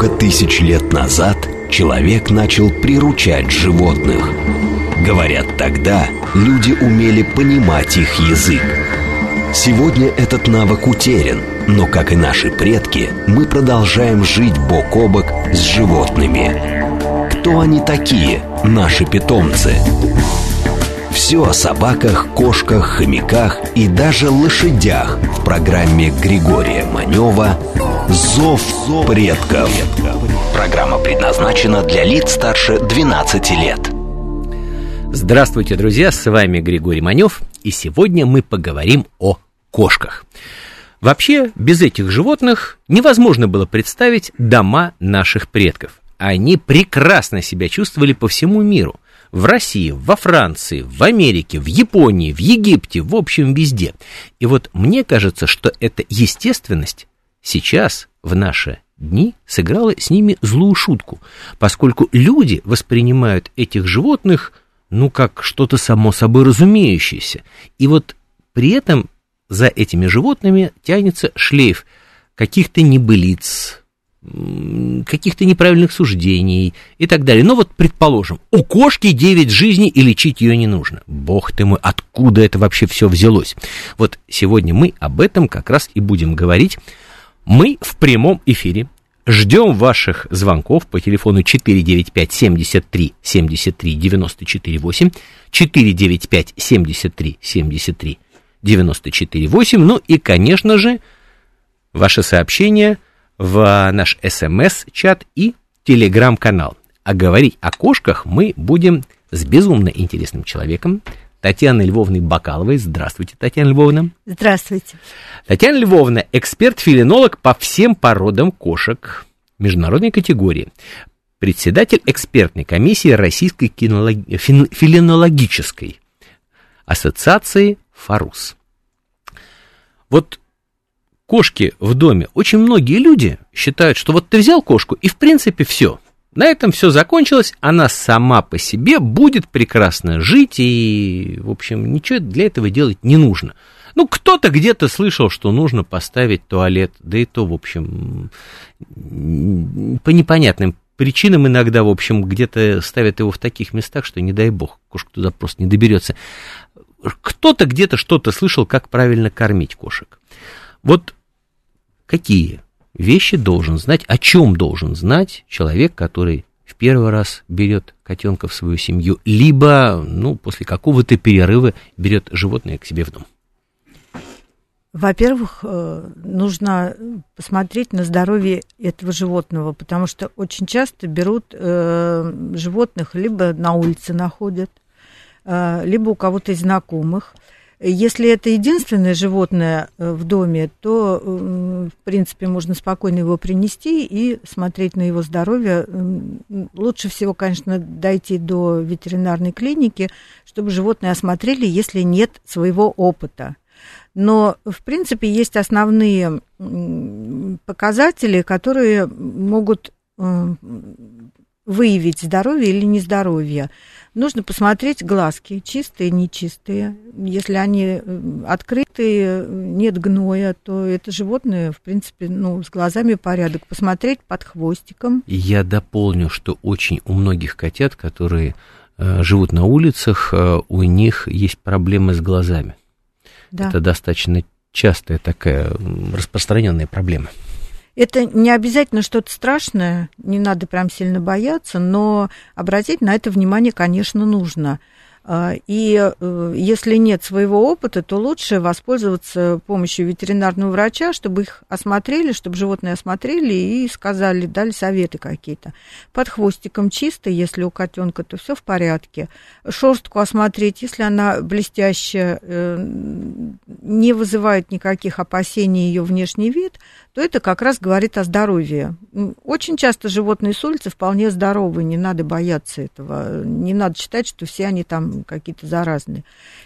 Много тысяч лет назад человек начал приручать животных. Говорят, тогда люди умели понимать их язык. Сегодня этот навык утерян, но, как и наши предки, мы продолжаем жить бок о бок с животными. Кто они такие, наши питомцы? Все о собаках, кошках, хомяках и даже лошадях в программе Григория Манева «Зов предков». Программа предназначена для лиц старше 12 лет. Здравствуйте, друзья, с вами Григорий Манев, и сегодня мы поговорим о кошках. Вообще, без этих животных невозможно было представить дома наших предков. Они прекрасно себя чувствовали по всему миру – в России, во Франции, в Америке, в Японии, в Египте, в общем, везде. И вот мне кажется, что эта естественность сейчас, в наши дни, сыграла с ними злую шутку, поскольку люди воспринимают этих животных, ну, как что-то само собой разумеющееся. И вот при этом за этими животными тянется шлейф каких-то небылиц, каких-то неправильных суждений и так далее. Но вот, предположим, у кошки 9 жизней и лечить ее не нужно. Бог ты мой, откуда это вообще все взялось? Вот сегодня мы об этом как раз и будем говорить. Мы в прямом эфире. Ждем ваших звонков по телефону 495 73 73 94 8, 495 73 73 94 8, ну и, конечно же, ваши сообщения – в наш смс-чат и телеграм-канал. А говорить о кошках мы будем с безумно интересным человеком, Татьяной Львовной Бакаловой. Здравствуйте, Татьяна Львовна. Здравствуйте. Татьяна Львовна, эксперт-филинолог по всем породам кошек международной категории. Председатель экспертной комиссии Российской кинолог... филинологической ассоциации «Фарус». Вот кошки в доме, очень многие люди считают, что вот ты взял кошку, и в принципе все. На этом все закончилось, она сама по себе будет прекрасно жить, и, в общем, ничего для этого делать не нужно. Ну, кто-то где-то слышал, что нужно поставить туалет, да и то, в общем, по непонятным причинам иногда, в общем, где-то ставят его в таких местах, что, не дай бог, кошка туда просто не доберется. Кто-то где-то что-то слышал, как правильно кормить кошек. Вот какие вещи должен знать, о чем должен знать человек, который в первый раз берет котенка в свою семью, либо, ну, после какого-то перерыва берет животное к себе в дом? Во-первых, э, нужно посмотреть на здоровье этого животного, потому что очень часто берут э, животных либо на улице находят, э, либо у кого-то из знакомых. Если это единственное животное э, в доме, то, в принципе, можно спокойно его принести и смотреть на его здоровье. Лучше всего, конечно, дойти до ветеринарной клиники, чтобы животное осмотрели, если нет своего опыта. Но, в принципе, есть основные показатели, которые могут э, выявить здоровье или нездоровье. Нужно посмотреть глазки, чистые, нечистые. Если они э, открытые, нет гноя, то это животное, в принципе, ну, с глазами порядок. Посмотреть под хвостиком. Я дополню, что очень у многих котят, которые э, живут на улицах, э, у них есть проблемы с глазами. Да. Это достаточно частая такая распространенная проблема. Это не обязательно что-то страшное, не надо прям сильно бояться, но обратить на это внимание, конечно, нужно. А, и э, если нет своего опыта, то лучше воспользоваться помощью ветеринарного врача, чтобы их осмотрели, чтобы животные осмотрели и сказали, дали советы какие-то. Под хвостиком чисто, если у котенка, то все в порядке. Шерстку осмотреть, если она блестящая, э, не вызывает никаких опасений ее внешний вид, то это как раз говорит о здоровье. Очень часто животные с улицы вполне здоровы, не надо бояться этого, не надо считать, что все они там какие-то заразные.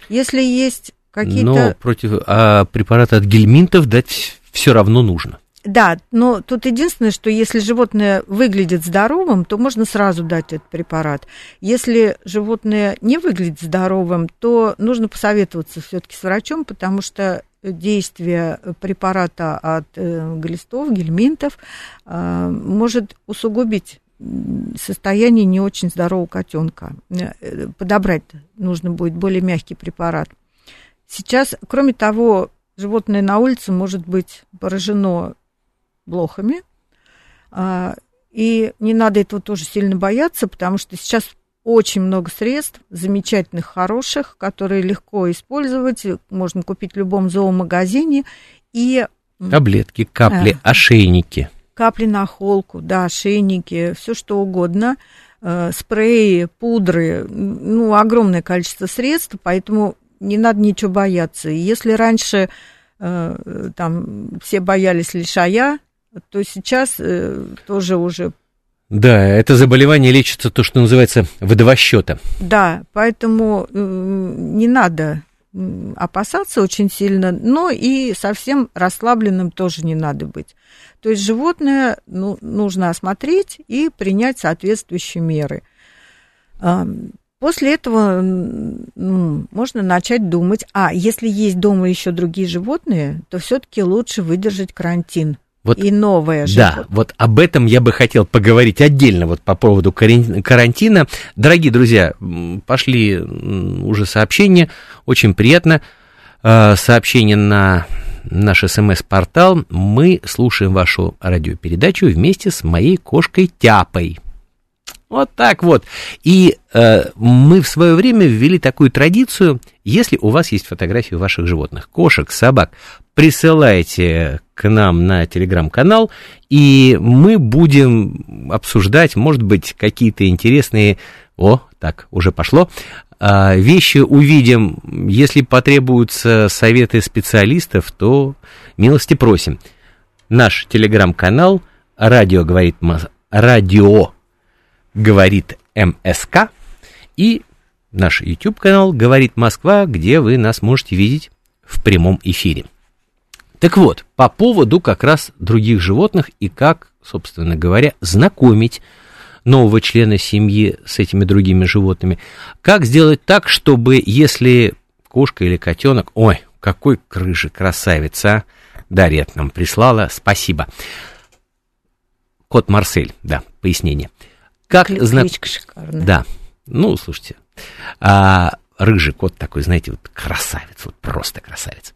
Если есть какие-то... Но против а препараты от гельминтов дать все равно нужно. Да, но тут единственное, что если животное выглядит здоровым, то можно сразу дать этот препарат. Если животное не выглядит здоровым, то нужно посоветоваться все-таки с врачом, потому что действие препарата от э, глистов, гельминтов э, может усугубить состояние не очень здорового котенка. Э, подобрать нужно будет более мягкий препарат. Сейчас, кроме того, животное на улице может быть поражено блохами, а, и не надо этого тоже сильно бояться, потому что сейчас очень много средств, замечательных, хороших, которые легко использовать, можно купить в любом зоомагазине. И, Таблетки, капли, а, ошейники. Капли на холку, да, ошейники, все что угодно, э, спреи, пудры, ну, огромное количество средств, поэтому не надо ничего бояться. И если раньше э, там все боялись лишая, то сейчас э, тоже уже да, это заболевание лечится то, что называется водовосчета. Да, поэтому э, не надо опасаться очень сильно, но и совсем расслабленным тоже не надо быть. То есть животное ну, нужно осмотреть и принять соответствующие меры. После этого ну, можно начать думать, а если есть дома еще другие животные, то все-таки лучше выдержать карантин вот, и новое животное. Да, вот об этом я бы хотел поговорить отдельно вот по поводу карантина. Дорогие друзья, пошли уже сообщения, очень приятно. А, сообщение на наш смс-портал. Мы слушаем вашу радиопередачу вместе с моей кошкой Тяпой. Вот так вот. И э, мы в свое время ввели такую традицию, если у вас есть фотографии ваших животных, кошек, собак, присылайте к нам на телеграм-канал, и мы будем обсуждать, может быть, какие-то интересные... О, так, уже пошло. А, вещи увидим. Если потребуются советы специалистов, то милости просим. Наш телеграм-канал «Радио говорит, радио говорит МСК» и наш YouTube-канал «Говорит Москва», где вы нас можете видеть в прямом эфире. Так вот, по поводу как раз других животных и как, собственно говоря, знакомить нового члена семьи с этими другими животными. Как сделать так, чтобы если кошка или котенок, ой, какой крыжи, красавица, а? Дарья нам прислала, спасибо. Кот Марсель, да, пояснение. Как знак... шикарная. Да, ну, слушайте, а, рыжий кот такой, знаете, вот красавец, вот просто красавец.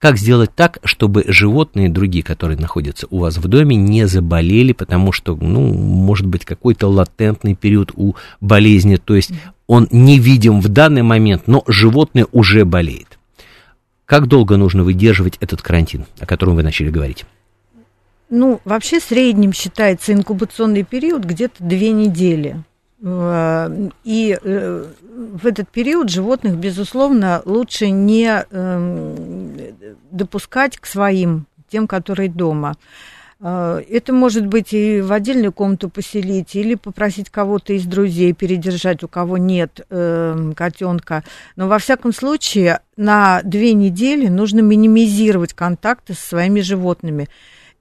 Как сделать так, чтобы животные другие, которые находятся у вас в доме, не заболели, потому что, ну, может быть, какой-то латентный период у болезни, то есть он не видим в данный момент, но животное уже болеет. Как долго нужно выдерживать этот карантин, о котором вы начали говорить? Ну, вообще средним считается инкубационный период где-то две недели. Э, и э, в этот период животных, безусловно, лучше не эм, допускать к своим, тем, которые дома. Э, это может быть и в отдельную комнату поселить, или попросить кого-то из друзей передержать, у кого нет э, котенка. Но во всяком случае на две недели нужно минимизировать контакты со своими животными.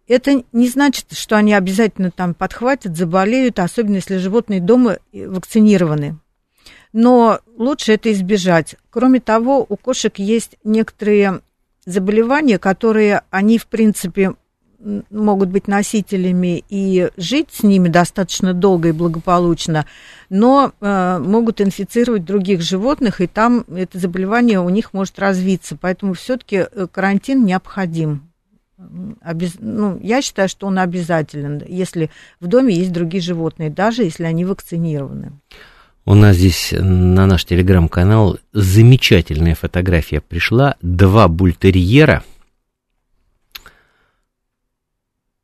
Это не значит, что они обязательно там подхватят, заболеют, особенно если животные дома вакцинированы. Но лучше это избежать. Кроме того, у кошек есть некоторые заболевания, которые они, в принципе, могут быть носителями и жить с ними достаточно долго и благополучно, но э, могут инфицировать других животных, и там это заболевание у них может развиться. Поэтому все-таки э, карантин необходим. Обез... Ну, я считаю, что он обязателен, если в доме есть другие животные, даже если они вакцинированы. У нас здесь на наш телеграм-канал замечательная фотография пришла. Два бультерьера,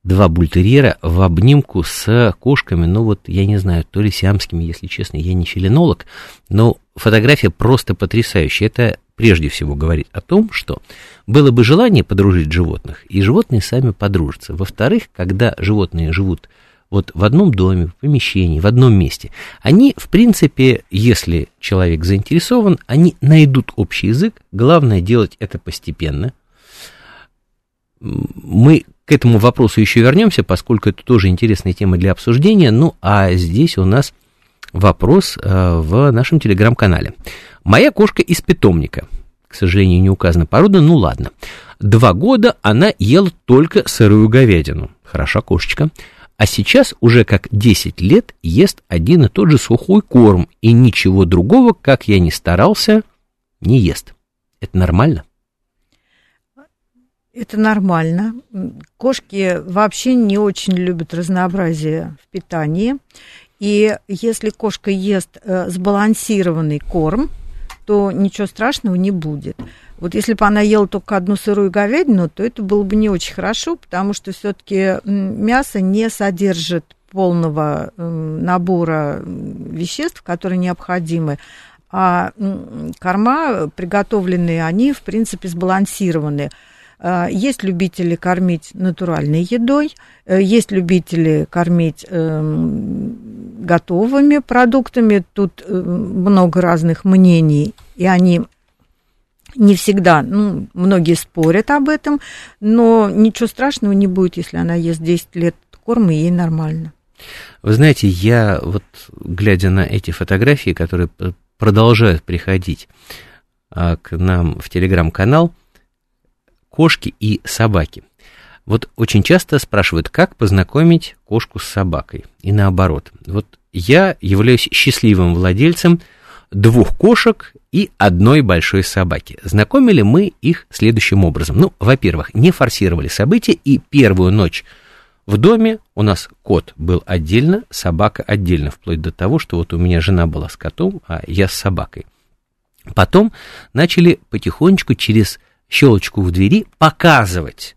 два бультерьера в обнимку с кошками, ну вот, я не знаю, то ли сиамскими, если честно, я не филинолог, но фотография просто потрясающая. Это прежде всего говорит о том, что было бы желание подружить животных, и животные сами подружатся. Во-вторых, когда животные живут вот в одном доме, в помещении, в одном месте, они, в принципе, если человек заинтересован, они найдут общий язык. Главное делать это постепенно. Мы к этому вопросу еще вернемся, поскольку это тоже интересная тема для обсуждения. Ну, а здесь у нас вопрос э, в нашем телеграм-канале. Моя кошка из питомника. К сожалению, не указана порода, ну ладно. Два года она ела только сырую говядину. Хороша кошечка. А сейчас уже как 10 лет ест один и тот же сухой корм, и ничего другого, как я ни старался, не ест. Это нормально? Это нормально. Кошки вообще не очень любят разнообразие в питании. И если кошка ест э, сбалансированный корм, то ничего страшного не будет. Вот если бы она ела только одну сырую говядину, то это было бы не очень хорошо, потому что все-таки мясо не содержит полного набора веществ, которые необходимы. А корма приготовленные, они, в принципе, сбалансированы. А, есть любители кормить натуральной едой, э, есть любители кормить эм, готовыми продуктами. Тут э, много разных мнений, и они не всегда, ну, многие спорят об этом, но ничего страшного не будет, если она ест 10 лет корма, и ей нормально. Вы знаете, я вот, глядя на эти фотографии, которые продолжают приходить а, к нам в телеграм-канал, кошки и собаки. Вот очень часто спрашивают, как познакомить кошку с собакой, и наоборот. Вот я являюсь счастливым владельцем двух кошек и одной большой собаки. Знакомили мы их следующим образом. Ну, во-первых, не форсировали события, и первую ночь в доме у нас кот был отдельно, собака отдельно, вплоть до того, что вот у меня жена была с котом, а я с собакой. Потом начали потихонечку через щелочку в двери показывать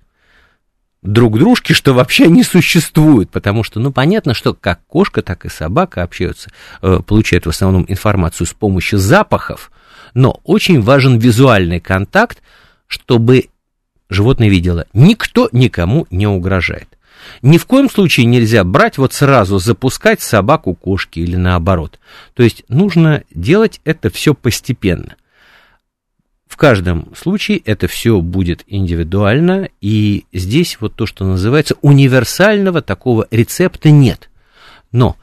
друг дружке, что вообще не существует, потому что, ну, понятно, что как кошка, так и собака общаются, э, получают в основном информацию с помощью запахов, но очень важен визуальный контакт, чтобы животное видело, никто никому не угрожает. Ни в коем случае нельзя брать вот сразу запускать собаку кошки или наоборот. То есть нужно делать это все постепенно – каждом случае это все будет индивидуально, и здесь вот то, что называется универсального такого рецепта нет. Но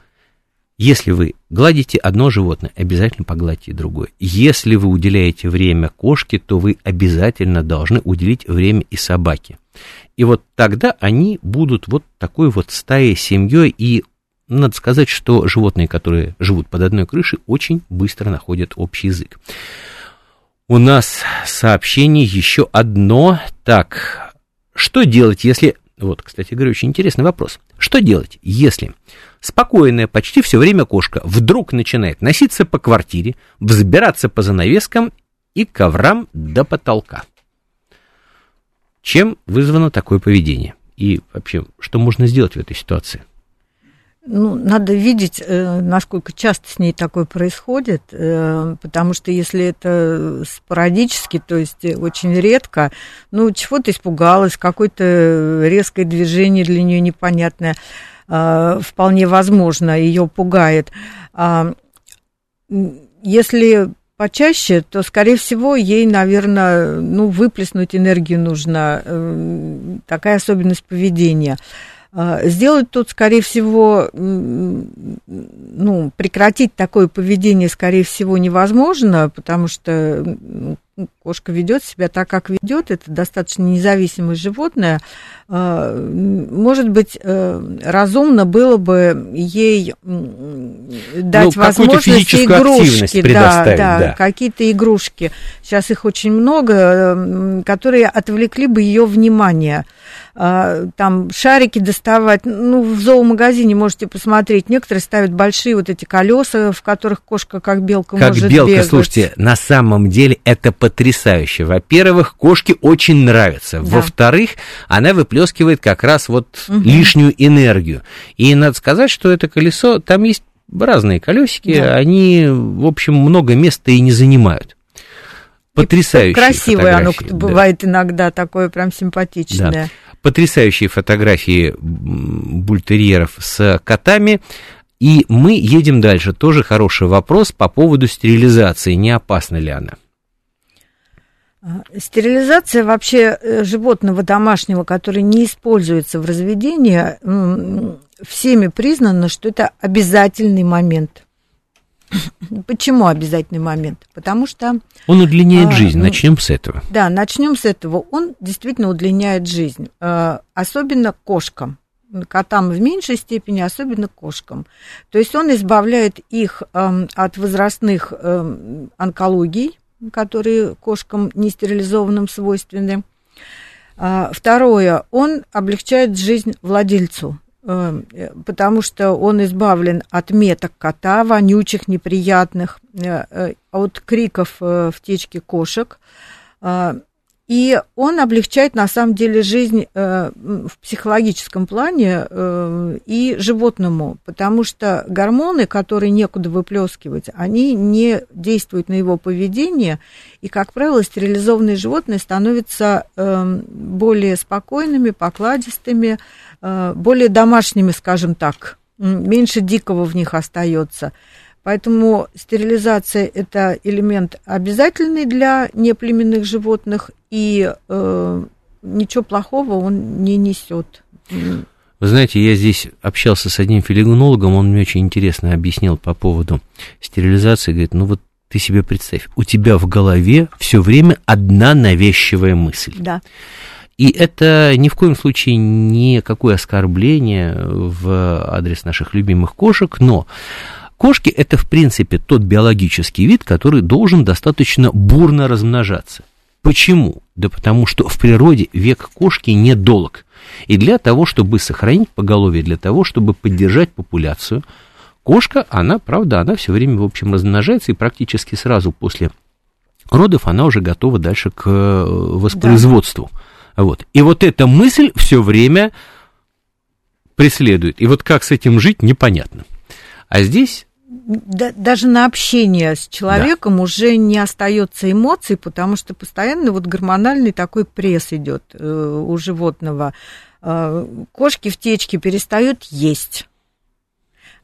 если вы гладите одно животное, обязательно погладьте другое. Если вы уделяете время кошке, то вы обязательно должны уделить время и собаке. И вот тогда они будут вот такой вот стаей, семьей, и надо сказать, что животные, которые живут под одной крышей, очень быстро находят общий язык. У нас сообщение еще одно. Так, что делать, если... Вот, кстати говоря, очень интересный вопрос. Что делать, если спокойная почти все время кошка вдруг начинает носиться по квартире, взбираться по занавескам и коврам до потолка? Чем вызвано такое поведение? И вообще, что можно сделать в этой ситуации? Ну, надо видеть, э, насколько часто с ней такое происходит, э, потому что если это спорадически, то есть очень редко, ну, чего то испугалась, какое-то резкое движение для нее непонятное, э, вполне возможно, ее пугает. А, если почаще, то, скорее всего, ей, наверное, ну, выплеснуть энергию нужно, такая особенность поведения – сделать тут, скорее всего, ну, прекратить такое поведение, скорее всего, невозможно, потому что кошка ведет себя так, как ведет, это достаточно независимое животное. А, может быть, э, разумно было бы ей дать ну, возможность игрушки, да, да, да. какие-то игрушки. Сейчас их очень много, которые отвлекли бы ее внимание. А, там шарики доставать. Ну, в зоомагазине можете посмотреть. Некоторые ставят большие вот эти колеса, в которых кошка как белка как может белка, бегать. Слушайте, на самом деле это потрясающе. Во-первых, кошке очень нравится. Да. Во-вторых, она выплескивает как раз вот угу. лишнюю энергию. И надо сказать, что это колесо, там есть разные колесики, да. они, в общем, много места и не занимают. Потрясающее. Красивое оно да. бывает иногда, такое прям симпатичное. Да потрясающие фотографии бультерьеров с котами. И мы едем дальше. Тоже хороший вопрос по поводу стерилизации. Не опасна ли она? А, стерилизация вообще э, животного домашнего, который не используется в разведении, всеми признано, что это обязательный момент. Почему обязательный момент? Потому что... Он удлиняет а, жизнь, начнем с этого. Да, начнем с этого. Он действительно удлиняет жизнь, э, особенно кошкам. Котам в меньшей степени, особенно кошкам. То есть он избавляет их эм, от возрастных эм, онкологий, которые кошкам нестерилизованным свойственны. А, второе, он облегчает жизнь владельцу потому что он избавлен от меток кота, вонючих, неприятных, э, э, от криков в течке кошек. И он облегчает на самом деле жизнь э, в психологическом плане э, и животному, потому что гормоны, которые некуда выплескивать, они не действуют на его поведение, и, как правило, стерилизованные животные становятся э, более спокойными, покладистыми, э, более домашними, скажем так, меньше дикого в них остается. Поэтому стерилизация – это элемент обязательный для неплеменных животных, и э, ничего плохого он не несет. Вы знаете, я здесь общался с одним филигнологом, он мне очень интересно объяснил по поводу стерилизации. Говорит, ну вот ты себе представь, у тебя в голове все время одна навязчивая мысль. Да. И это ни в коем случае не какое оскорбление в адрес наших любимых кошек, но Кошки – это, в принципе, тот биологический вид, который должен достаточно бурно размножаться. Почему? Да потому что в природе век кошки недолг. И для того, чтобы сохранить поголовье, для того, чтобы поддержать популяцию, кошка, она, правда, она все время, в общем, размножается, и практически сразу после родов она уже готова дальше к э, воспроизводству. Да. Вот. И вот эта мысль все время преследует. И вот как с этим жить, непонятно. А здесь да, даже на общение с человеком да. уже не остается эмоций, потому что постоянно вот гормональный такой пресс идет э, у животного. Э, кошки в течке перестают есть.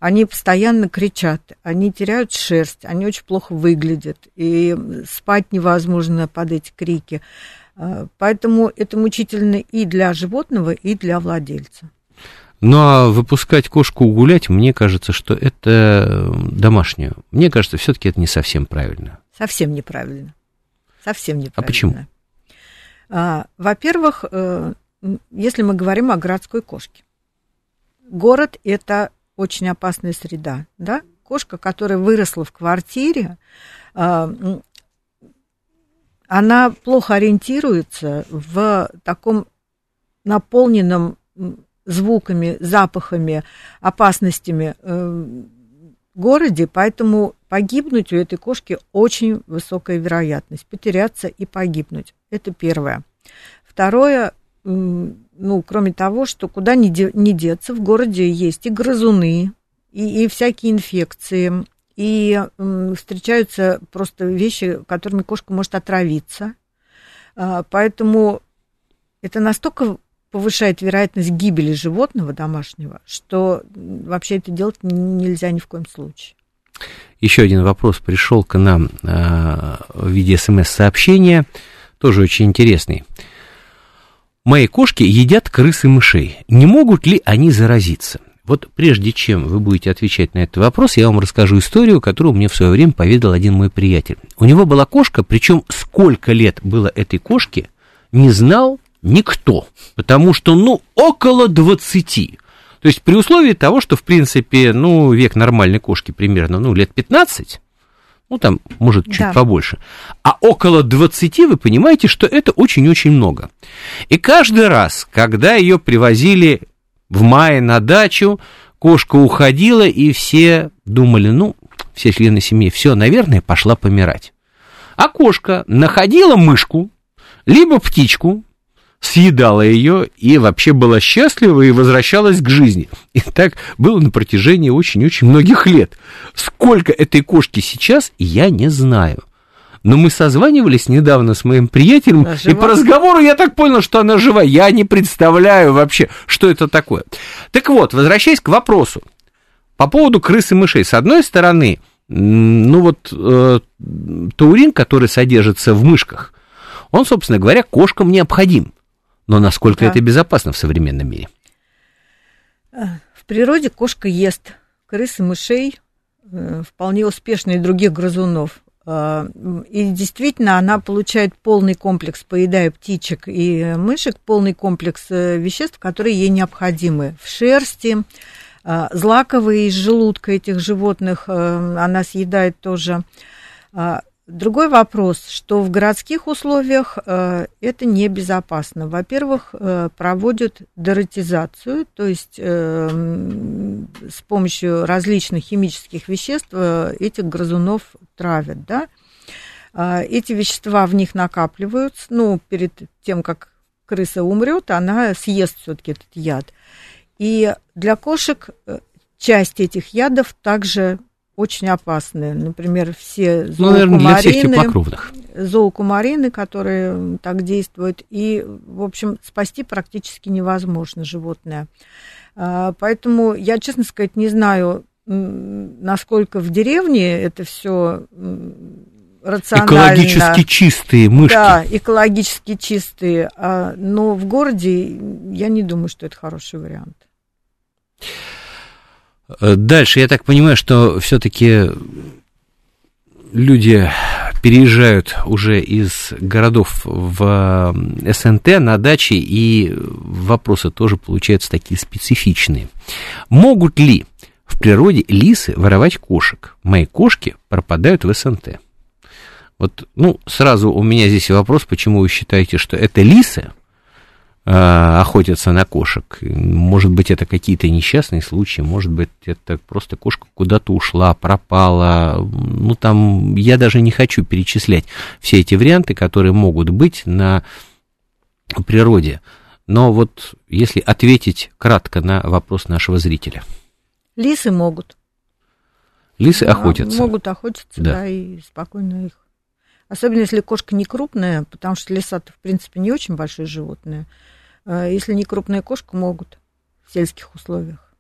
Они постоянно кричат, они теряют шерсть, они очень плохо выглядят, и спать невозможно под эти крики. Э, поэтому это мучительно и для животного, и для владельца. Ну а выпускать кошку гулять, мне кажется, что это э, домашнюю. Мне кажется, все-таки это не совсем правильно. Совсем неправильно. Совсем неправильно. А почему? А, во-первых, э, если мы говорим о городской кошке, город это очень опасная среда, да? Кошка, которая выросла в квартире, а, она плохо ориентируется в таком наполненном звуками, запахами, опасностями э, городе, поэтому погибнуть у этой кошки очень высокая вероятность, потеряться и погибнуть. Это первое. Второе, ну, кроме того, что куда не, де, не деться, в городе есть и грызуны, и, и всякие инфекции, и встречаются просто вещи, которыми кошка может отравиться. А, поэтому это настолько повышает вероятность гибели животного домашнего, что вообще это делать нельзя ни в коем случае. Еще один вопрос пришел к нам э, в виде смс-сообщения, тоже очень интересный. Мои кошки едят крыс и мышей. Не могут ли они заразиться? Вот прежде чем вы будете отвечать на этот вопрос, я вам расскажу историю, которую мне в свое время поведал один мой приятель. У него была кошка, причем сколько лет было этой кошке, не знал Никто. Потому что, ну, около 20. То есть при условии того, что, в принципе, ну, век нормальной кошки примерно, ну, лет 15, ну, там, может, чуть да. побольше. А около 20, вы понимаете, что это очень-очень много. И каждый раз, когда ее привозили в мае на дачу, кошка уходила, и все думали, ну, все члены семьи, все, наверное, пошла помирать. А кошка находила мышку, либо птичку, съедала ее и вообще была счастлива и возвращалась к жизни. И так было на протяжении очень-очень многих лет. Сколько этой кошки сейчас, я не знаю. Но мы созванивались недавно с моим приятелем, она и по разговору я так понял, что она жива. Я не представляю вообще, что это такое. Так вот, возвращаясь к вопросу. По поводу крыс и мышей. С одной стороны, ну вот э, таурин, который содержится в мышках, он, собственно говоря, кошкам необходим. Но насколько да. это безопасно в современном мире? В природе кошка ест крыс и мышей, э, вполне успешно и других грызунов. Э, и действительно, она получает полный комплекс, поедая птичек и мышек, полный комплекс веществ, которые ей необходимы в шерсти, злаковые из желудка этих животных она съедает тоже. Другой вопрос, что в городских условиях э, это небезопасно. Во-первых, э, проводят дератизацию, то есть э, с помощью различных химических веществ э, этих грызунов травят, да. Э, эти вещества в них накапливаются, ну, перед тем, как крыса умрет, она съест все-таки этот яд. И для кошек э, часть этих ядов также очень опасные. Например, все зоокумарины, ну, наверное, для всех теплокровных. зоокумарины, которые так действуют. И, в общем, спасти практически невозможно животное. А, поэтому я, честно сказать, не знаю, насколько в деревне это все рационально. Экологически чистые мышки. Да, экологически чистые. А, но в городе я не думаю, что это хороший вариант. Э, дальше, я так понимаю, что все-таки люди переезжают уже из городов в СНТ на дачи, и вопросы тоже получаются такие специфичные. Могут ли в природе лисы воровать кошек? Мои кошки пропадают в СНТ. Вот, ну, сразу у меня здесь вопрос, почему вы считаете, что это лисы, Э, охотятся на кошек. Может быть, это какие-то несчастные случаи, может быть, это просто кошка куда-то ушла, пропала. Ну, там я даже не хочу перечислять все эти варианты, которые могут быть на природе. Но вот если ответить кратко на вопрос нашего зрителя. Лисы могут. Лисы охотятся. Могут охотиться, да, да и спокойно их. Особенно если кошка не крупная, потому что лиса-то, в принципе, не очень большое животное. А если не крупная кошка, могут в сельских условиях.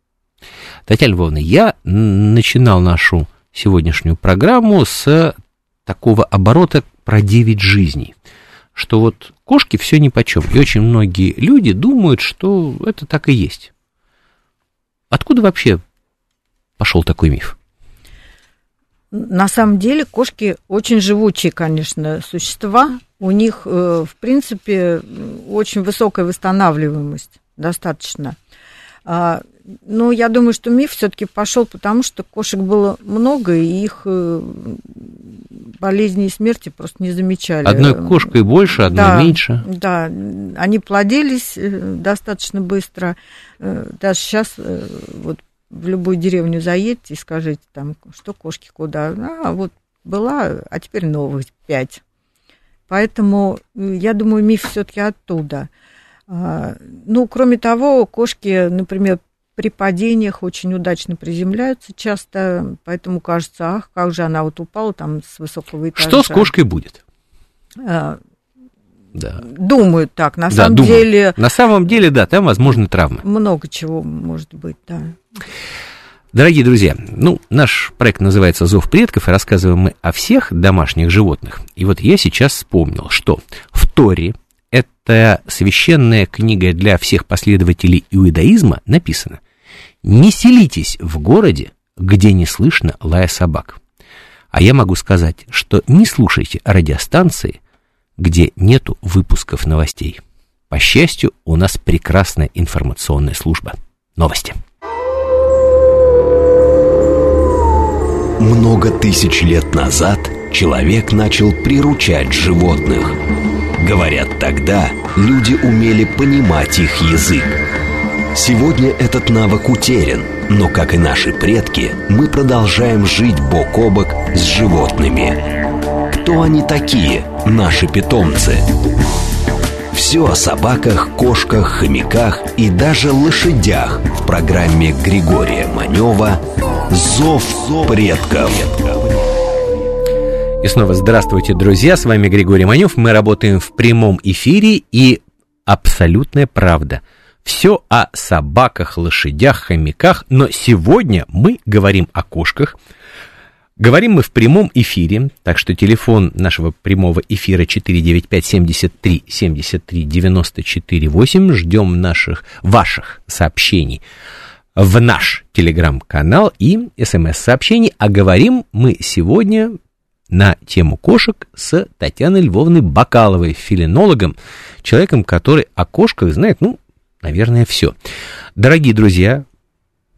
Татьяна Львовна, я начинал нашу сегодняшнюю программу с такого оборота про 9 жизней. Что вот кошки все ни по чем. И очень многие люди думают, что это так и есть. Откуда вообще пошел такой миф? На самом деле кошки очень живучие, конечно, существа. У них, э, в принципе, очень высокая восстанавливаемость, достаточно. А, но я думаю, что миф все-таки пошел, потому что кошек было много, и их э, болезни и смерти просто не замечали. Одной кошкой больше, одной да, меньше. Да, они плодились э, достаточно быстро. Даже сейчас вот в любую деревню заедьте и скажите там, что кошки куда. А, вот была, а теперь новых пять. Поэтому, я думаю, миф все-таки оттуда. А, ну, кроме того, кошки, например, при падениях очень удачно приземляются часто, поэтому кажется, ах, как же она вот упала там с высокого этажа. Что с кошкой будет? Да. Думают так, на да, самом думаю. деле... На самом деле, да, там возможны травмы. Много чего может быть, да. Дорогие друзья, ну, наш проект называется «Зов предков», и рассказываем мы о всех домашних животных. И вот я сейчас вспомнил, что в Торе, это священная книга для всех последователей иудаизма, написано «Не селитесь в городе, где не слышно лая собак». А я могу сказать, что не слушайте радиостанции, где нету выпусков новостей. По счастью, у нас прекрасная информационная служба. Новости. Много тысяч лет назад человек начал приручать животных. Говорят, тогда люди умели понимать их язык. Сегодня этот навык утерян, но, как и наши предки, мы продолжаем жить бок о бок с животными. Кто они такие, наши питомцы? Все о собаках, кошках, хомяках и даже лошадях в программе Григория Манева «Зов предков». И снова здравствуйте, друзья, с вами Григорий Манев. Мы работаем в прямом эфире и абсолютная правда. Все о собаках, лошадях, хомяках, но сегодня мы говорим о кошках – Говорим мы в прямом эфире, так что телефон нашего прямого эфира 495-73-73-94-8. Ждем наших, ваших сообщений. в наш телеграм-канал и смс-сообщений. А говорим мы сегодня на тему кошек с Татьяной Львовной Бакаловой, филинологом, человеком, который о кошках знает, ну, наверное, все. Дорогие друзья,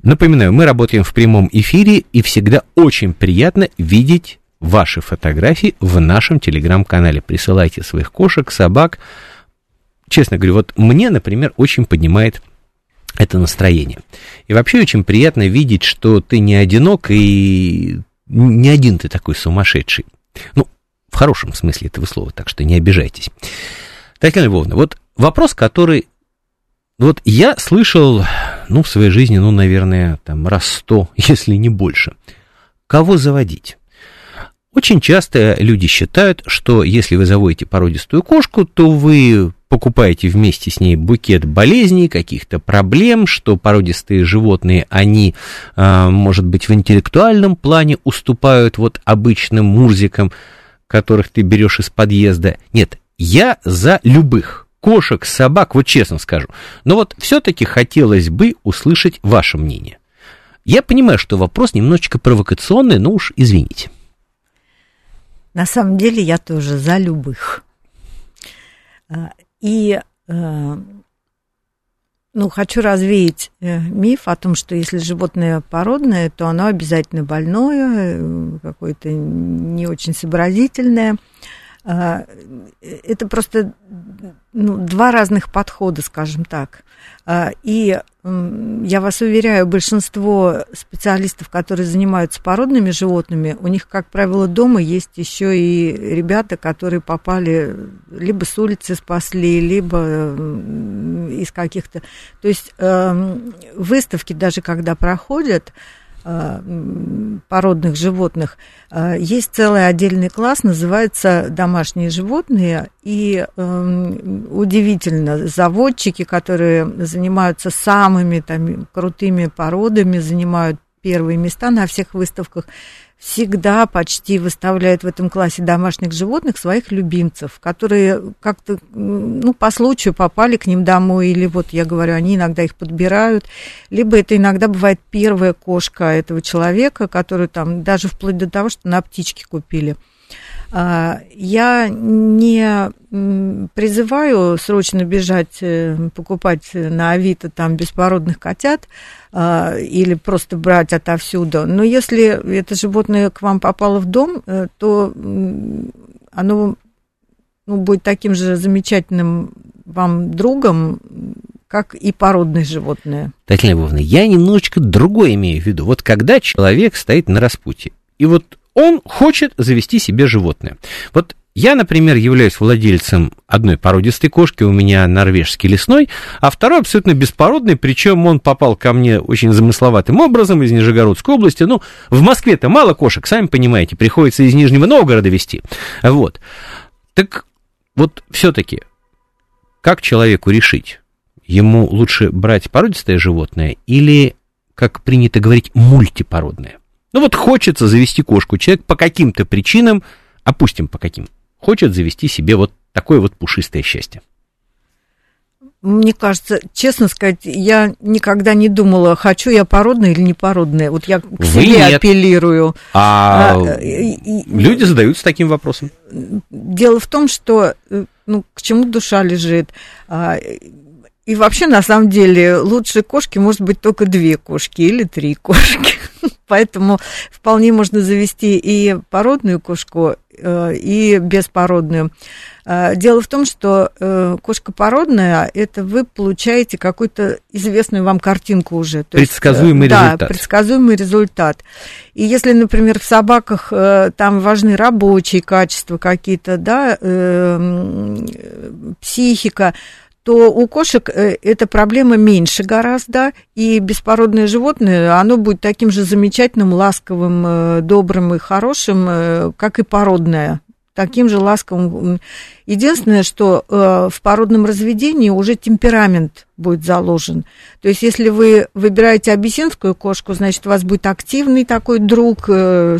напоминаю, мы работаем в прямом эфире, и всегда очень приятно видеть ваши фотографии в нашем телеграм-канале. Присылайте своих кошек, собак. Честно говорю, вот мне, например, очень поднимает это настроение. И вообще очень приятно видеть, что ты не одинок и не один ты такой сумасшедший. Ну, в хорошем смысле этого слова, так что не обижайтесь. Татьяна Львовна, вот вопрос, который... Вот я слышал, ну, в своей жизни, ну, наверное, там раз сто, если не больше. Кого заводить? Очень часто люди считают, что если вы заводите породистую кошку, то вы покупаете вместе с ней букет болезней, каких-то проблем, что породистые животные, они, а, может быть, в интеллектуальном плане уступают вот обычным мурзикам, которых ты берешь из подъезда. Нет, я за любых кошек, собак, вот честно скажу. Но вот все-таки хотелось бы услышать ваше мнение. Я понимаю, что вопрос немножечко провокационный, но уж извините. На самом деле я тоже за любых. А, и э, ну, хочу развеять э, миф о том, что если животное породное, то оно обязательно больное, э, какое-то не очень сообразительное. А, это просто ну, два разных подхода, скажем так. А, и я вас уверяю, большинство специалистов, которые занимаются породными животными, у них, как правило, дома есть еще и ребята, которые попали либо с улицы спасли, либо из каких-то... То есть эм, выставки даже когда проходят, породных животных. Э, есть целый отдельный класс, называется домашние животные, и э, удивительно, заводчики, которые занимаются самыми там, крутыми породами, занимают первые места на всех выставках, всегда почти выставляет в этом классе домашних животных своих любимцев, которые как-то, ну, по случаю попали к ним домой, или вот, я говорю, они иногда их подбирают, либо это иногда бывает первая кошка этого человека, которую там даже вплоть до того, что на птичке купили – я не призываю срочно бежать, э, покупать на Авито там беспородных котят а, или просто брать отовсюду. Но если это животное к вам попало в дом, э, то оно ну, будет таким же замечательным вам другом, как и породное животное. Татьяна Львовна, я немножечко другое имею в виду. Вот когда человек стоит на распутье, и вот он хочет завести себе животное. Вот я, например, являюсь владельцем одной породистой кошки, у меня норвежский лесной, а второй абсолютно беспородный, причем он попал ко мне очень замысловатым образом из Нижегородской области. Ну, в Москве-то мало кошек, сами понимаете, приходится из Нижнего Новгорода вести. Вот. Так вот все-таки, как человеку решить, ему лучше брать породистое животное или, как принято говорить, мультипородное? Ну вот хочется завести кошку. Человек по каким-то причинам, опустим по каким, хочет завести себе вот такое вот пушистое счастье. Мне кажется, честно сказать, я никогда не думала, хочу я породная или не породная. Вот я к Вы себе нет. апеллирую. А, а люди задаются таким вопросом. Дело в том, что э, ну, к чему душа лежит. А, и вообще, на самом деле, лучшие кошки может быть только две кошки или три кошки. Поэтому вполне можно завести и породную кошку, э, и беспородную. Э, дело в том, что э, кошка породная, это вы получаете какую-то известную вам картинку уже. То предсказуемый есть, результат. Да, предсказуемый результат. И если, например, в собаках там важны рабочие качества какие-то, да, психика, то у кошек э, эта проблема меньше гораздо, и беспородное животное, оно будет таким же замечательным, ласковым, э, добрым и хорошим, э, как и породное таким же ласковым. Единственное, что в породном разведении уже темперамент будет заложен. То есть, если вы выбираете абиссинскую кошку, значит, у вас будет активный такой друг,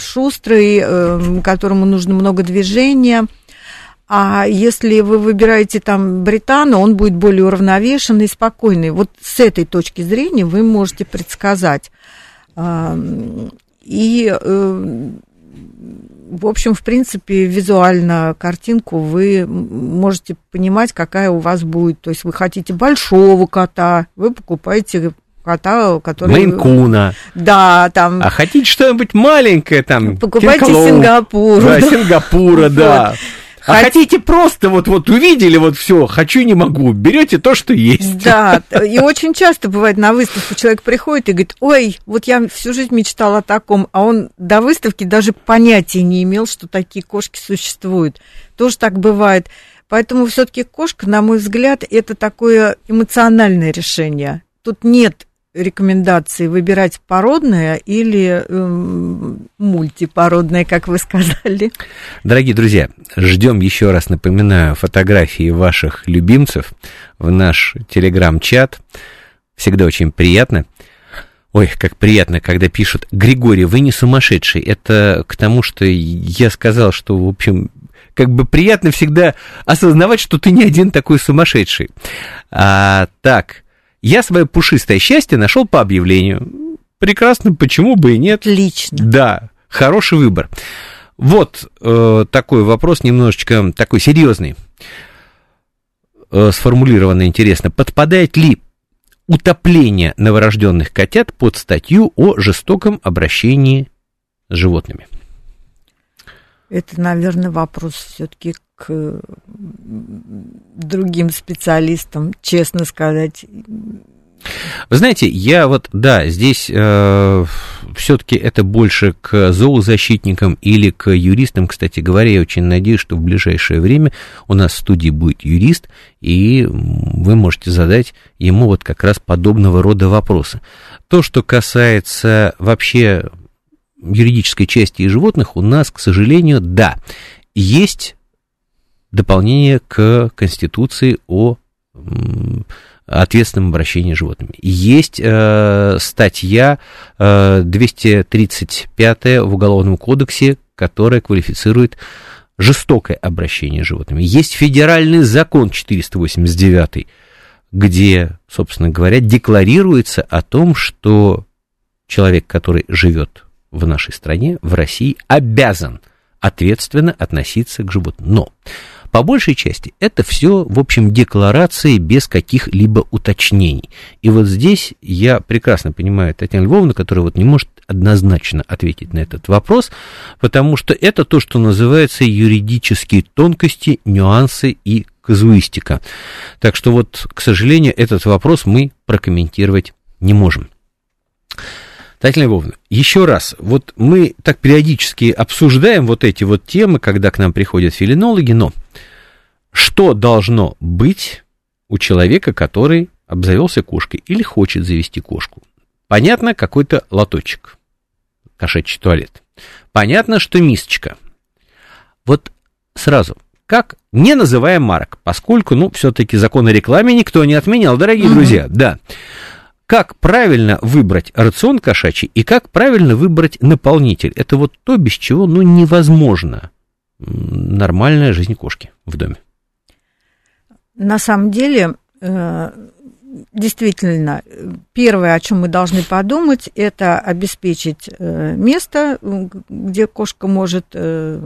шустрый, которому нужно много движения. А если вы выбираете там британу, он будет более уравновешенный и спокойный. Вот с этой точки зрения вы можете предсказать. И э, в общем, в принципе, визуально картинку вы можете понимать, какая у вас будет. То есть вы хотите большого кота, вы покупаете кота, который... Мейнкуна. Да, там... А хотите что-нибудь маленькое, там... Покупайте Сингапур. Да, Сингапура, да. А Хот... хотите просто вот, вот увидели, вот все, хочу, не могу, берете то, что есть. Да, и очень часто бывает на выставку человек приходит и говорит, ой, вот я всю жизнь мечтал о таком, а он до выставки даже понятия не имел, что такие кошки существуют. Тоже так бывает. Поэтому все-таки кошка, на мой взгляд, это такое эмоциональное решение. Тут нет рекомендации выбирать породное или э, мультипородное, как вы сказали. Дорогие друзья, ждем еще раз, напоминаю, фотографии ваших любимцев в наш телеграм-чат. Всегда очень приятно. Ой, как приятно, когда пишут, Григорий, вы не сумасшедший. Это к тому, что я сказал, что, в общем, как бы приятно всегда осознавать, что ты не один такой сумасшедший. А, так, я свое пушистое счастье нашел по объявлению. Прекрасно, почему бы и нет. Отлично. Да, хороший выбор. Вот э, такой вопрос, немножечко такой серьезный, э, сформулированный интересно. Подпадает ли утопление новорожденных котят под статью о жестоком обращении с животными? Это, наверное, вопрос все-таки к другим специалистам, честно сказать. Вы знаете, я вот, да, здесь э, все-таки это больше к зоозащитникам или к юристам, кстати говоря, я очень надеюсь, что в ближайшее время у нас в студии будет юрист, и вы можете задать ему вот как раз подобного рода вопросы. То, что касается вообще юридической части и животных, у нас, к сожалению, да, есть дополнение к Конституции о ответственном обращении с животными. Есть э, статья э, 235 в Уголовном кодексе, которая квалифицирует жестокое обращение с животными. Есть федеральный закон 489, где, собственно говоря, декларируется о том, что человек, который живет в нашей стране, в России, обязан ответственно относиться к животным. Но по большей части это все, в общем, декларации без каких-либо уточнений. И вот здесь я прекрасно понимаю Татьяну Львовну, которая вот не может однозначно ответить на этот вопрос, потому что это то, что называется юридические тонкости, нюансы и казуистика. Так что вот, к сожалению, этот вопрос мы прокомментировать не можем. Татьяна Львовна, еще раз, вот мы так периодически обсуждаем вот эти вот темы, когда к нам приходят филинологи, но что должно быть у человека, который обзавелся кошкой или хочет завести кошку? Понятно, какой-то лоточек, кошачий туалет. Понятно, что мисочка. Вот сразу, как, не называя марок, поскольку, ну, все-таки закон о рекламе никто не отменял, дорогие угу. друзья, да как правильно выбрать рацион кошачий и как правильно выбрать наполнитель. Это вот то, без чего ну, невозможно нормальная жизнь кошки в доме. На самом деле, э, действительно, первое, о чем мы должны подумать, это обеспечить э, место, где кошка может э,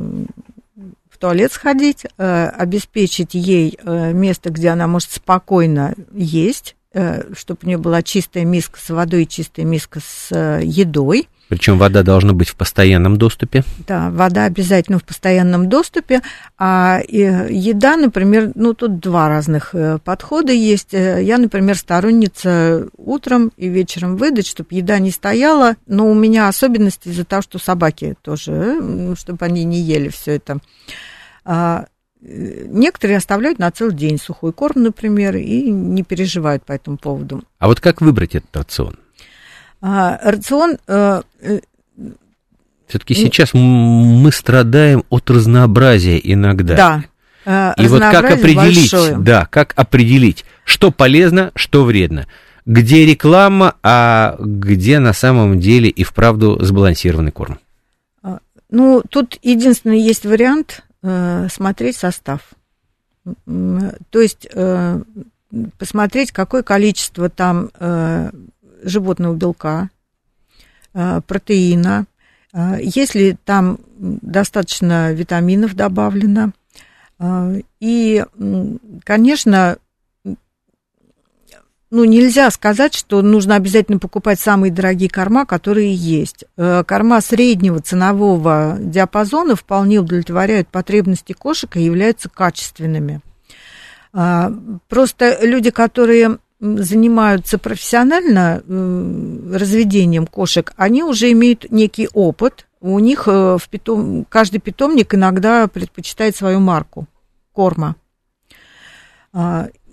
в туалет сходить, обеспечить ей место, где она может спокойно есть, чтобы у нее была чистая миска с водой и чистая миска с э, едой. Причем вода должна быть в постоянном доступе. Да, вода обязательно в постоянном доступе. А еда, например, ну тут два разных э, подхода есть. Я, например, сторонница утром и вечером выдать, чтобы еда не стояла. Но у меня особенность из-за того, что собаки тоже, чтобы они не ели все это. Некоторые оставляют на целый день сухой корм, например, и не переживают по этому поводу. А вот как выбрать этот рацион? А, рацион... Э, э, Все-таки сейчас мы страдаем от разнообразия иногда. Да. Э, и вот как определить, большое. да, как определить, что полезно, что вредно, где реклама, а где на самом деле и вправду сбалансированный корм. А, ну, тут единственный есть вариант смотреть состав. То есть э, посмотреть, какое количество там э, животного белка, э, протеина, если там достаточно витаминов добавлено. И, конечно, ну, нельзя сказать, что нужно обязательно покупать самые дорогие корма, которые есть. Э, корма среднего ценового диапазона вполне удовлетворяют потребности кошек и являются качественными. А, просто люди, которые занимаются профессионально разведением кошек, они уже имеют некий опыт. У них э, в питом... каждый питомник иногда предпочитает свою марку корма.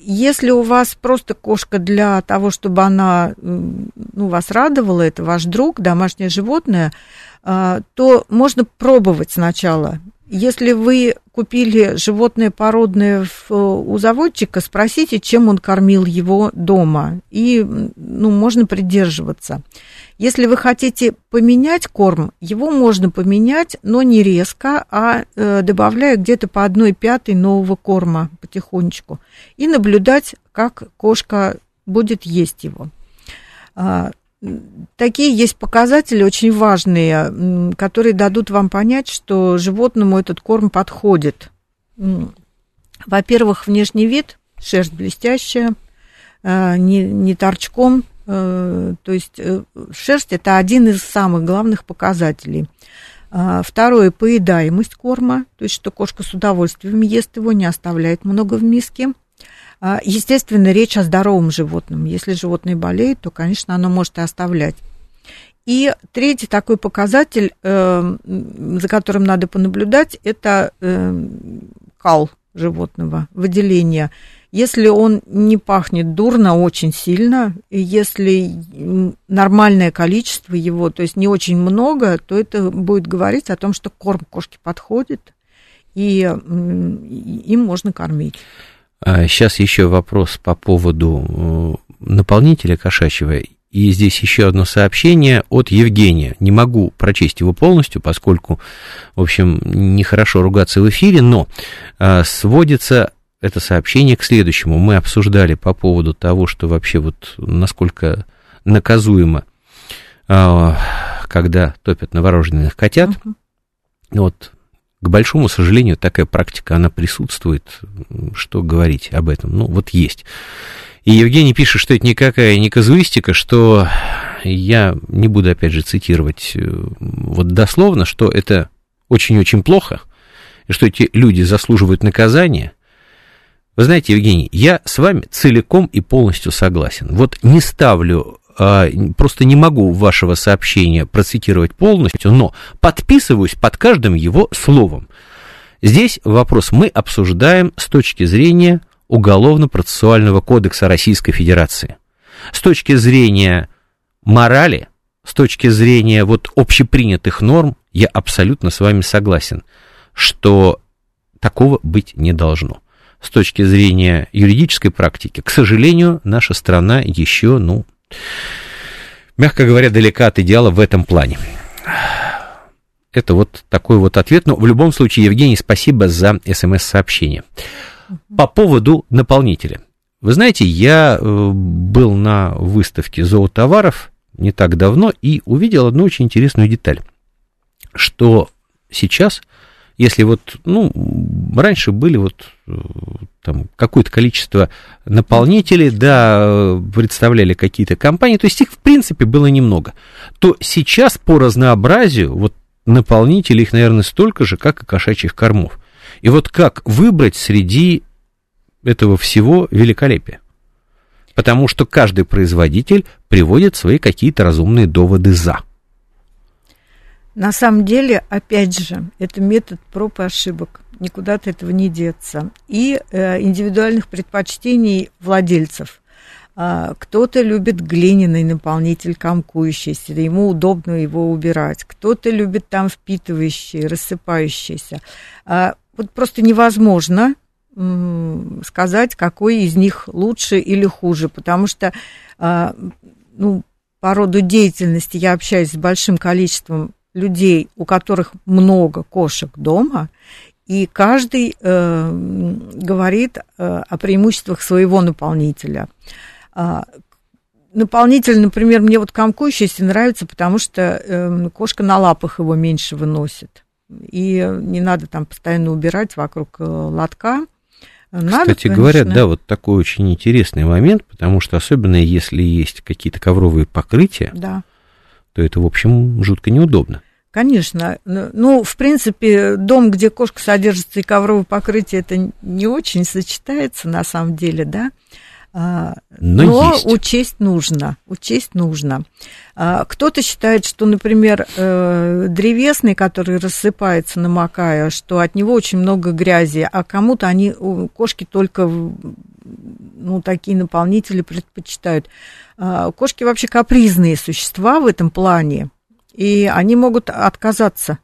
Если у вас просто кошка для того, чтобы она ну, вас радовала, это ваш друг, домашнее животное, а, то можно пробовать сначала. Если вы купили животное породное в, у заводчика, спросите, чем он кормил его дома, и ну, можно придерживаться. Если вы хотите поменять корм, его можно поменять, но не резко, а э, добавляя где-то по одной пятой нового корма потихонечку. И наблюдать, как кошка будет есть его. Такие есть показатели очень важные, которые дадут вам понять, что животному этот корм подходит. Во-первых, внешний вид, шерсть блестящая, э, не, не торчком, Э, то есть э, шерсть это один из самых главных показателей. А, второе, поедаемость корма, то есть что кошка с удовольствием ест его, не оставляет много в миске. А, естественно, речь о здоровом животном. Если животное болеет, то, конечно, оно может и оставлять. И третий такой показатель, э, за которым надо понаблюдать, это кал животного, выделение если он не пахнет дурно очень сильно, и если нормальное количество его, то есть не очень много, то это будет говорить о том, что корм кошки подходит, и им можно кормить. Сейчас а еще вопрос по поводу э, наполнителя кошачьего. И здесь еще одно сообщение от Евгения. Не могу прочесть его полностью, поскольку, в общем, нехорошо ругаться в эфире, но а, сводится это сообщение к следующему. Мы обсуждали по поводу того, что вообще вот насколько наказуемо, а, когда топят новорожденных котят. Вот, к большому сожалению, такая практика, она присутствует. Что говорить об этом? Ну, вот есть. И Евгений пишет, что это никакая не казуистика, что я не буду, опять же, цитировать э, вот дословно, что это очень-очень плохо, и что эти люди заслуживают наказания – вы знаете, Евгений, я с вами целиком и полностью согласен. Вот не ставлю просто не могу вашего сообщения процитировать полностью, но подписываюсь под каждым его словом. Здесь вопрос мы обсуждаем с точки зрения Уголовно-процессуального кодекса Российской Федерации. С точки зрения морали, с точки зрения вот общепринятых норм, я абсолютно с вами согласен, что такого быть не должно с точки зрения юридической практики, к сожалению, наша страна еще, ну, мягко говоря, далека от идеала в этом плане. Это вот такой вот ответ. Но в любом случае, Евгений, спасибо за смс-сообщение. По поводу наполнителя. Вы знаете, я э, был на выставке зоотоваров не так давно и увидел одну очень интересную деталь, что сейчас если вот, ну, раньше были вот э, там какое-то количество наполнителей, да, представляли какие-то компании, то есть их, в принципе, было немного, то сейчас по разнообразию вот наполнителей их, наверное, столько же, как и кошачьих кормов. И вот как выбрать среди этого всего великолепие? Потому что каждый производитель приводит свои какие-то разумные доводы «за». На самом деле, опять же, это метод проб и ошибок. Никуда от этого не деться. И э, индивидуальных предпочтений владельцев. А, кто-то любит глиняный наполнитель комкующийся, ему удобно его убирать. Кто-то любит там впитывающий, рассыпающийся. А, вот просто невозможно сказать, какой из них лучше или хуже, потому что а, ну, по роду деятельности я общаюсь с большим количеством людей, у которых много кошек дома, и каждый э, говорит э, о преимуществах своего наполнителя. Э, наполнитель, например, мне вот комкующийся нравится, потому что э, кошка на лапах его меньше выносит. И не надо там постоянно убирать вокруг э, лотка. Надо, Кстати конечно. говоря, да, вот такой очень интересный момент, потому что особенно если есть какие-то ковровые покрытия, да. то это, в общем, жутко неудобно. Конечно. Ну, в принципе, дом, где кошка содержится и ковровое покрытие, это не очень сочетается на самом деле, да. А, но, Но есть. учесть нужно, учесть нужно. А, кто-то считает, что, например, э, древесный, который рассыпается, намокая, что от него очень много грязи, а кому-то они, кошки только ну, такие наполнители предпочитают. А, кошки вообще капризные существа в этом плане и они могут отказаться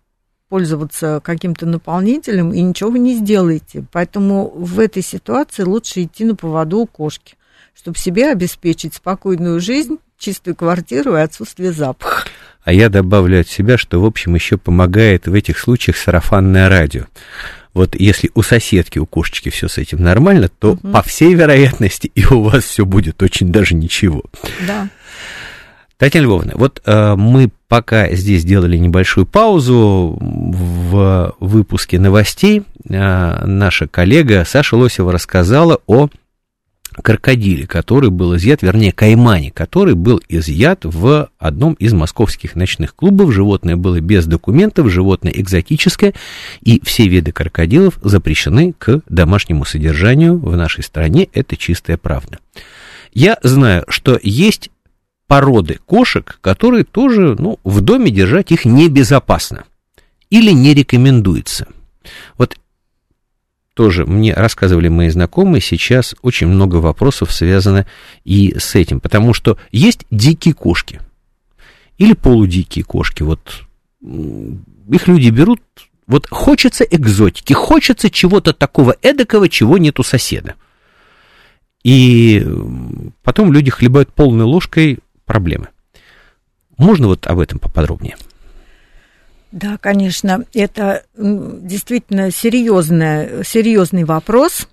пользоваться каким-то наполнителем, и ничего вы не сделаете. Поэтому в этой ситуации лучше идти на поводу у кошки, чтобы себе обеспечить спокойную жизнь, чистую квартиру и отсутствие запаха. А я добавлю от себя, что, в общем, еще помогает в этих случаях сарафанное радио. Вот если у соседки, у кошечки все с этим нормально, то, угу. по всей вероятности, и у вас все будет очень даже ничего. Да. Татьяна Львовна, вот э, мы пока здесь делали небольшую паузу в выпуске новостей, э, наша коллега Саша Лосева рассказала о крокодиле, который был изъят, вернее, каймане, который был изъят в одном из московских ночных клубов. Животное было без документов, животное экзотическое, и все виды крокодилов запрещены к домашнему содержанию в нашей стране. Это чистая правда. Я знаю, что есть породы кошек, которые тоже, ну, в доме держать их небезопасно или не рекомендуется. Вот тоже мне рассказывали мои знакомые, сейчас очень много вопросов связано и с этим, потому что есть дикие кошки или полудикие кошки, вот их люди берут, вот хочется экзотики, хочется чего-то такого эдакого, чего нет у соседа. И потом люди хлебают полной ложкой проблемы. Можно вот об этом поподробнее? Да, конечно, это действительно серьезный, серьезный вопрос.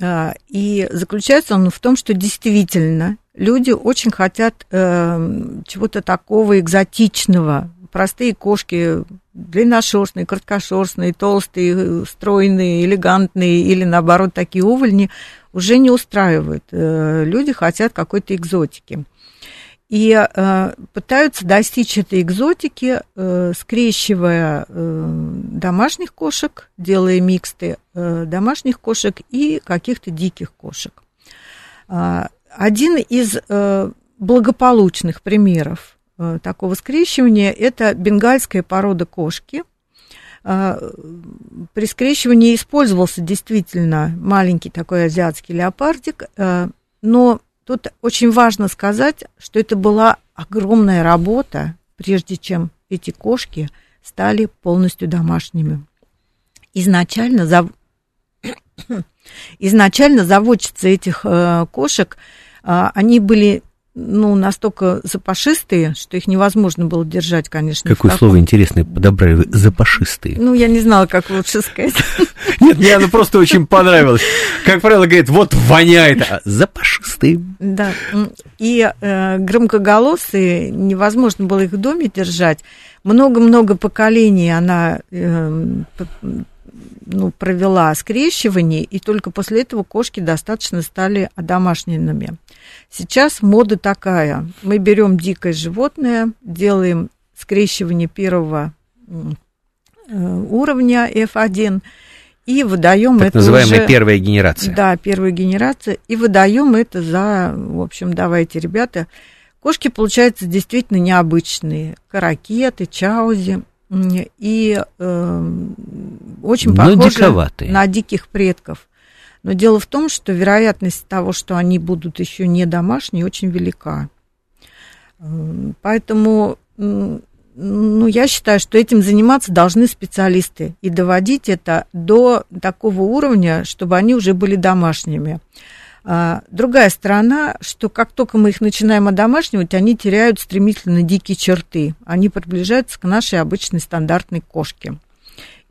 А, и заключается он в том, что действительно люди очень хотят э, чего-то такого экзотичного. Простые кошки, длинношерстные, короткошерстные, толстые, стройные, элегантные или наоборот такие увольни уже не устраивают. Э, люди хотят какой-то экзотики и э, пытаются достичь этой экзотики, э, скрещивая э, домашних кошек, делая миксты э, домашних кошек и каких-то диких кошек. Э, один из э, благополучных примеров э, такого скрещивания – это бенгальская порода кошки. Э, при скрещивании использовался действительно маленький такой азиатский леопардик, э, но Тут очень важно сказать, что это была огромная работа, прежде чем эти кошки стали полностью домашними. Изначально, зав... Изначально заводчицы этих э, кошек, э, они были ну, настолько запашистые, что их невозможно было держать, конечно. Какое слово интересное подобрали вы, запашистые. Ну, я не знала, как лучше сказать. Нет, мне оно просто очень понравилось. Как правило, говорит, вот воняет, а запашистые. Да, и э, громкоголосые, невозможно было их в доме держать. Много-много поколений она э, ну, провела скрещивание, и только после этого кошки достаточно стали одомашненными. Сейчас мода такая. Мы берем дикое животное, делаем скрещивание первого э, уровня F1 и выдаем так это называемая уже, первая генерация. Да, первая генерация. И выдаем это за, в общем, давайте, ребята. Кошки, получаются, действительно необычные. Каракеты, чаузи и э, очень похожи на диких предков. Но дело в том, что вероятность того, что они будут еще не домашние, очень велика. Э, поэтому ну, я считаю, что этим заниматься должны специалисты и доводить это до такого уровня, чтобы они уже были домашними. А, другая сторона, что как только мы их начинаем одомашнивать, они теряют стремительно дикие черты. Они приближаются к нашей обычной стандартной кошке.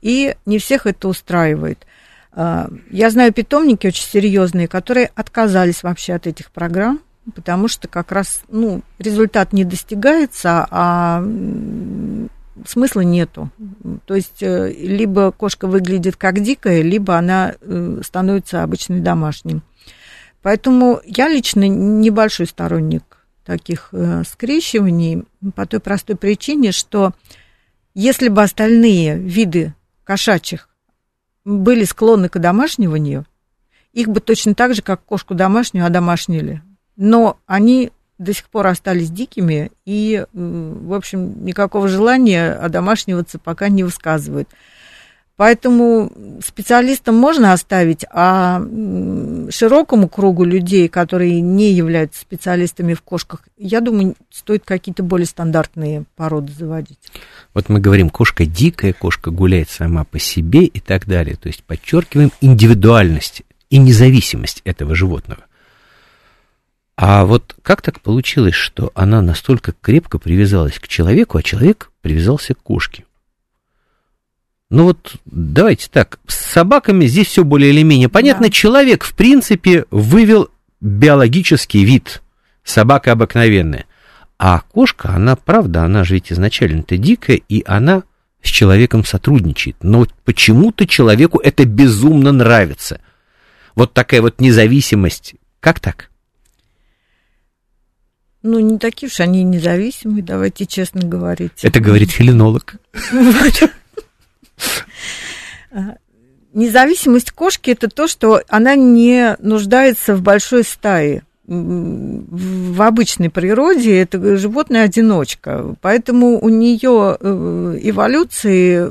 и не всех это устраивает. А, я знаю питомники очень серьезные, которые отказались вообще от этих программ, потому что как раз ну, результат не достигается, а смысла нету. То есть э, либо кошка выглядит как дикая, либо она э, становится обычной домашним. Поэтому я лично небольшой сторонник таких э, скрещиваний по той простой причине, что если бы остальные виды кошачьих были склонны к одомашниванию, их бы точно так же, как кошку домашнюю, одомашнили. Но они до сих пор остались дикими и, в общем, никакого желания одомашниваться пока не высказывают. Поэтому специалистам можно оставить, а широкому кругу людей, которые не являются специалистами в кошках, я думаю, стоит какие-то более стандартные породы заводить. Вот мы говорим, кошка дикая, кошка гуляет сама по себе и так далее. То есть подчеркиваем индивидуальность и независимость этого животного. А вот как так получилось, что она настолько крепко привязалась к человеку, а человек привязался к кошке? Ну вот давайте так, с собаками здесь все более или менее понятно. Да. Человек, в принципе, вывел биологический вид. Собака обыкновенная. А кошка, она, правда, она же ведь изначально-то дикая, и она с человеком сотрудничает. Но почему-то человеку это безумно нравится. Вот такая вот независимость. Как так? Ну, не такие уж они независимые, давайте честно говорить. Это говорит филинолог. Независимость кошки это то, что она не нуждается в большой стае. В обычной природе это животное-одиночка, поэтому у нее э, эволюции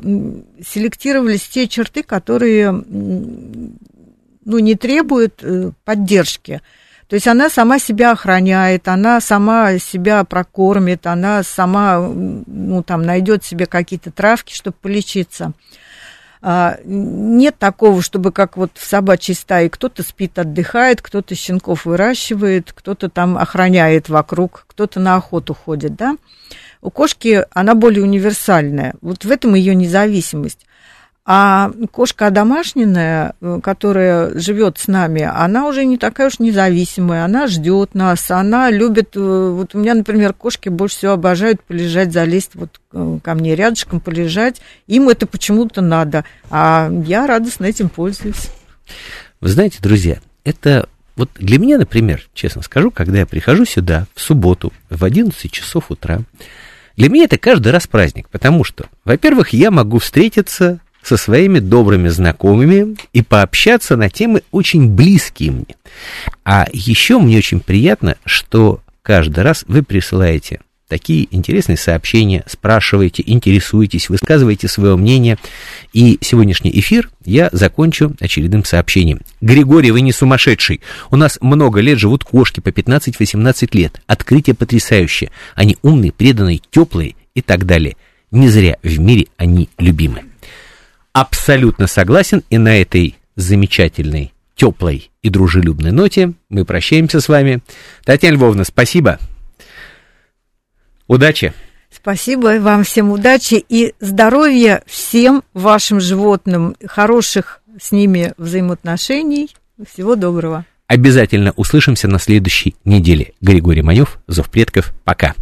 селектировались те черты, которые ну, не требуют э, поддержки. То есть она сама себя охраняет, она сама себя прокормит, она сама ну, там, найдет себе какие-то травки, чтобы полечиться. А, нет такого, чтобы как вот в собачьей стае кто-то спит, отдыхает, кто-то щенков выращивает, кто-то там охраняет вокруг, кто-то на охоту ходит, да. У кошки она более универсальная. Вот в этом ее независимость. А кошка домашняя, э, которая живет с нами, она уже не такая уж независимая, она ждет нас, она любит, э, вот у меня, например, кошки больше всего обожают полежать, залезть вот э, ко мне рядышком, полежать, им это почему-то надо, а я радостно этим пользуюсь. Вы знаете, друзья, это вот для меня, например, честно скажу, когда я прихожу сюда в субботу в 11 часов утра, для меня это каждый раз праздник, потому что, во-первых, я могу встретиться со своими добрыми знакомыми и пообщаться на темы очень близкие мне. А еще мне очень приятно, что каждый раз вы присылаете такие интересные сообщения, спрашиваете, интересуетесь, высказываете свое мнение. И сегодняшний эфир я закончу очередным сообщением. Григорий, вы не сумасшедший. У нас много лет живут кошки по 15-18 лет. Открытие потрясающее. Они умные, преданные, теплые и так далее. Не зря в мире они любимы абсолютно согласен, и на этой замечательной, теплой и дружелюбной ноте мы прощаемся с вами. Татьяна Львовна, спасибо. Удачи. Спасибо вам всем удачи и здоровья всем вашим животным, хороших с ними взаимоотношений. Всего доброго. Обязательно услышимся на следующей неделе. Григорий Манев, Зов предков. Пока.